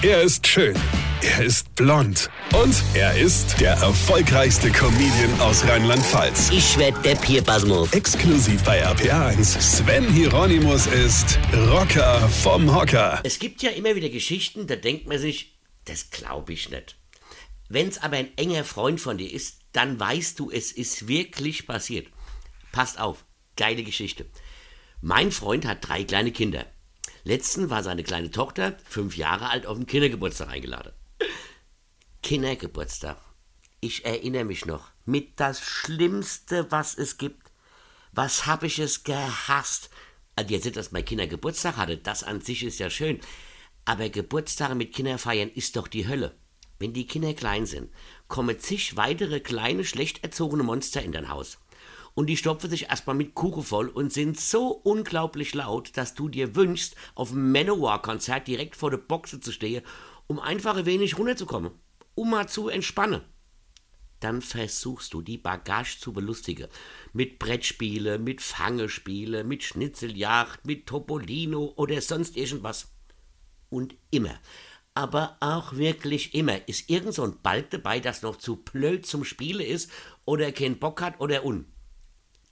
Er ist schön. Er ist blond. Und er ist der erfolgreichste Comedian aus Rheinland-Pfalz. Ich werd der Pierpasmus. Exklusiv bei RPA1. Sven Hieronymus ist Rocker vom Hocker. Es gibt ja immer wieder Geschichten, da denkt man sich, das glaube ich nicht. Wenn's aber ein enger Freund von dir ist, dann weißt du, es ist wirklich passiert. Passt auf, geile Geschichte. Mein Freund hat drei kleine Kinder. Letzten war seine kleine Tochter, fünf Jahre alt, auf den Kindergeburtstag eingeladen. Kindergeburtstag. Ich erinnere mich noch. Mit das Schlimmste, was es gibt. Was habe ich es gehasst? Also jetzt nicht, dass mein Kindergeburtstag hatte, das an sich ist ja schön. Aber Geburtstage mit Kindern feiern ist doch die Hölle. Wenn die Kinder klein sind, kommen zig weitere kleine, schlecht erzogene Monster in dein Haus. Und die stopfen sich erstmal mit Kuchen voll und sind so unglaublich laut, dass du dir wünschst, auf dem Manowar-Konzert direkt vor der Boxe zu stehen, um einfach ein wenig runterzukommen, um mal zu entspannen. Dann versuchst du, die Bagage zu belustigen. Mit Brettspiele, mit Fangespiele, mit Schnitzeljagd, mit Topolino oder sonst irgendwas. Und immer, aber auch wirklich immer, ist irgend so ein Balk dabei, das noch zu blöd zum Spiele ist oder keinen Bock hat oder un.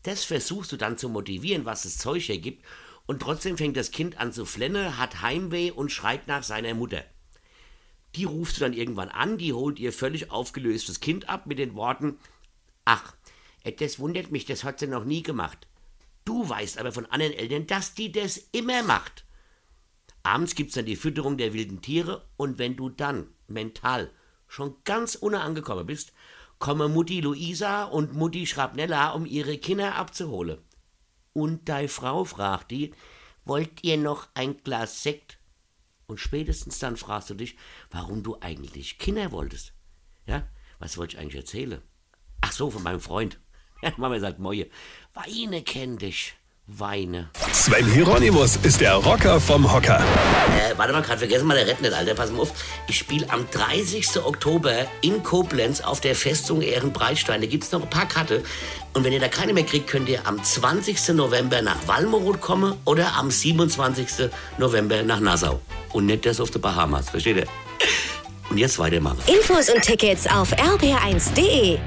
Das versuchst du dann zu motivieren, was das Zeug hier gibt, und trotzdem fängt das Kind an zu flennen, hat Heimweh und schreit nach seiner Mutter. Die rufst du dann irgendwann an, die holt ihr völlig aufgelöstes Kind ab mit den Worten: Ach, das wundert mich, das hat sie noch nie gemacht. Du weißt aber von anderen Eltern, dass die das immer macht. Abends gibt's dann die Fütterung der wilden Tiere und wenn du dann mental schon ganz unangekommen bist, komme Mutti Luisa und Mutti Schrapnella, um ihre Kinder abzuholen. Und dei Frau fragt die, wollt ihr noch ein Glas Sekt? Und spätestens dann fragst du dich, warum du eigentlich Kinder wolltest. Ja, was wollte ich eigentlich erzählen? Ach so, von meinem Freund. Mama sagt, Moje, Weine kenn dich. Weine. Sven Hieronymus ist der Rocker vom Hocker. Äh, warte mal, gerade vergessen mal der Rett nicht, Alter. Pass mal auf. Ich spiele am 30. Oktober in Koblenz auf der Festung Ehrenbreitstein. Da gibt's noch ein paar Karte. Und wenn ihr da keine mehr kriegt, könnt ihr am 20. November nach Walmeroth kommen oder am 27. November nach Nassau. Und nicht das auf der Bahamas. Versteht ihr? Und jetzt weitermachen. Infos und Tickets auf rb1.de.